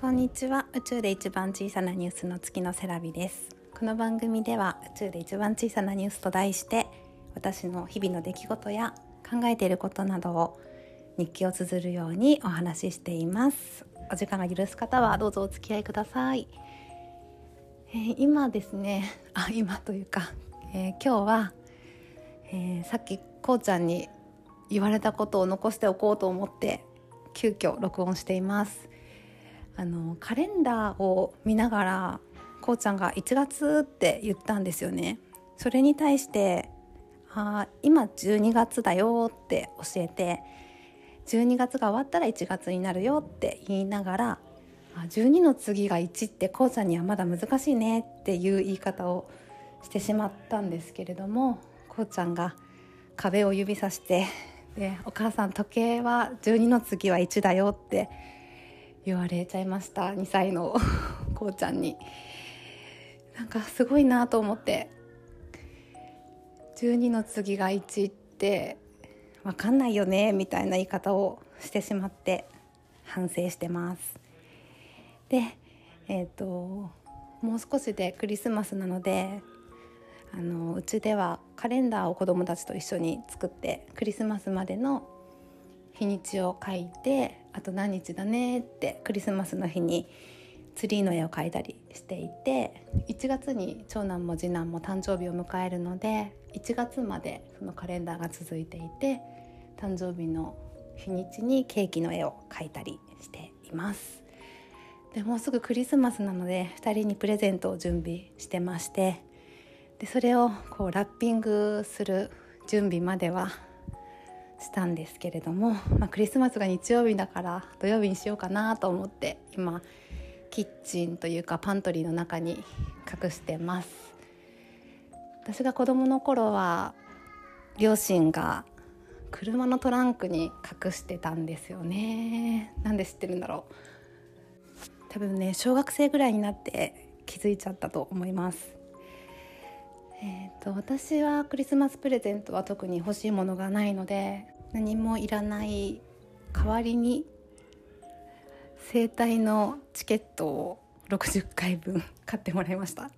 こんにちは。宇宙で一番小さなニュースの月のセラビです。この番組では宇宙で一番小さなニュースと題して私の日々の出来事や考えていることなどを日記を綴るようにお話ししています。お時間が許す方はどうぞお付き合いください、えー、今ですねあ今というか、えー、今日は、えー、さっきこうちゃんに言われたことを残しておこうと思って急遽録音しています。あのカレンダーを見ながらこうちゃんが1月って言ったんですよね。それに対してあ今12月だよって教えて12月が終わったら1月になるよって言いながら12の次が1ってこうちゃんにはまだ難しいねっていう言い方をしてしまったんですけれどもこうちゃんが壁を指さしてでお母さん時計は12の次は1だよって言われちゃいました2歳の こうちゃんに。なんかすごいなと思って。12の次が1って分かんないよねみたいな言い方をしてしまって反省してます。でえっ、ー、ともう少しでクリスマスなのであのうちではカレンダーを子どもたちと一緒に作ってクリスマスまでの日にちを書いてあと何日だねってクリスマスの日にツリーの絵を描いたりしていて1月に長男も次男も誕生日を迎えるので1月までそのカレンダーが続いていて誕生日の日にちにケーキの絵を描いたりしています。でもうすぐクリスマスなので2人にプレゼントを準備してましてでそれをこうラッピングする準備まではしたんですけれども、まあ、クリスマスが日曜日だから土曜日にしようかなと思って今キッチンというかパントリーの中に隠してます。私が子供の頃は両親が車のトランクに隠してたんですよね。なんで知ってるんだろう。多分ね小学生ぐらいになって気づいちゃったと思います。えーと、私はクリスマスプレゼントは特に欲しいものがないので何もいらない代わりに整体のチケットを60回分買ってもらいました。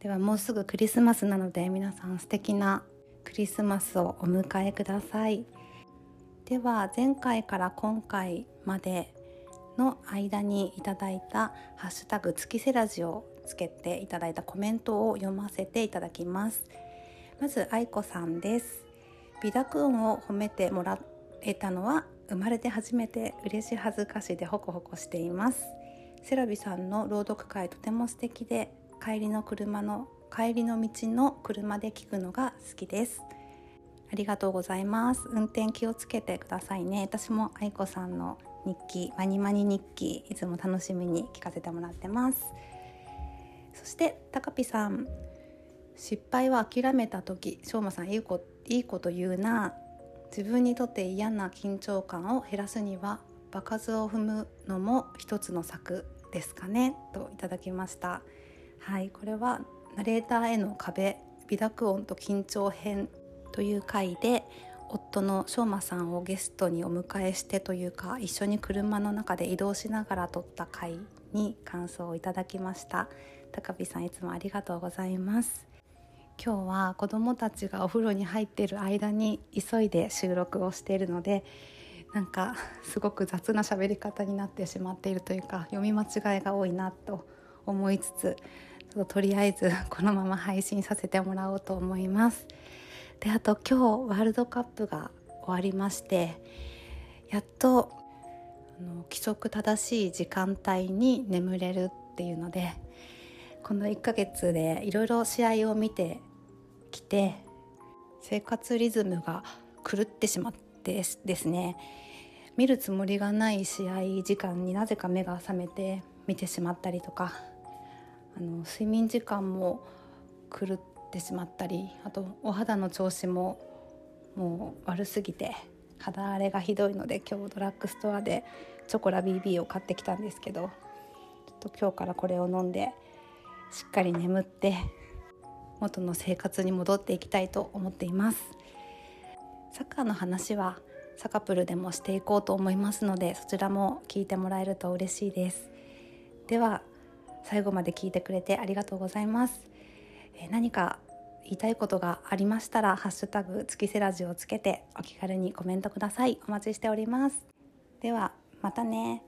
ではもうすぐクリスマスなので皆さん素敵なクリスマスをお迎えください。では前回から今回までの間にいただいた「ハッシュタグ月セラジ」をつけていただいたコメントを読ませていただきます。まず愛子さんです。美濁音を褒めてもらえたのは生まれて初めて嬉し恥ずかしでホコホコしています。セラビさんの朗読会とても素敵で帰りの車の帰りの道の車で聞くのが好きです。ありがとうございます。運転気をつけてくださいね。私も愛子さんの日記マニマニ日記いつも楽しみに聞かせてもらってます。そして高ピさん失敗は諦めた時しょうまさんいいこいいこと言うな。自分にとって嫌な緊張感を減らすには場数を踏むのも一つの策ですかねといただきました。はいこれはナレーターへの壁微濁音と緊張編という回で夫のしょうまさんをゲストにお迎えしてというか一緒に車の中で移動しながら撮った回に感想をいただきました。高飛さんいつもありがとうございます今日は子どもたちがお風呂に入っている間に急いで収録をしているのでなんかすごく雑な喋り方になってしまっているというか読み間違いが多いなと思いつつちょっととりあえずこのまま配信させてもらおうと思います。であと今日ワールドカップが終わりましてやっとあの規則正しい時間帯に眠れるっていうのでこの1ヶ月でいろいろ試合を見てきて生活リズムが狂ってしまってですね見るつもりがない試合時間になぜか目が覚めて見てしまったりとかあの睡眠時間も狂ってしまったりあとお肌の調子ももう悪すぎて肌荒れがひどいので今日ドラッグストアでチョコラ BB を買ってきたんですけどちょっと今日からこれを飲んでしっかり眠って元の生活に戻っていきたいと思っています。サッカーの話はサカプルでもしていこうと思いますのでそちらも聞いてもらえると嬉しいです。では最後まで聞いてくれてありがとうございます、え何か言いたいことがありましたら「ハッシュタグ月セラジ」をつけてお気軽にコメントください。お待ちしております。ではまたね。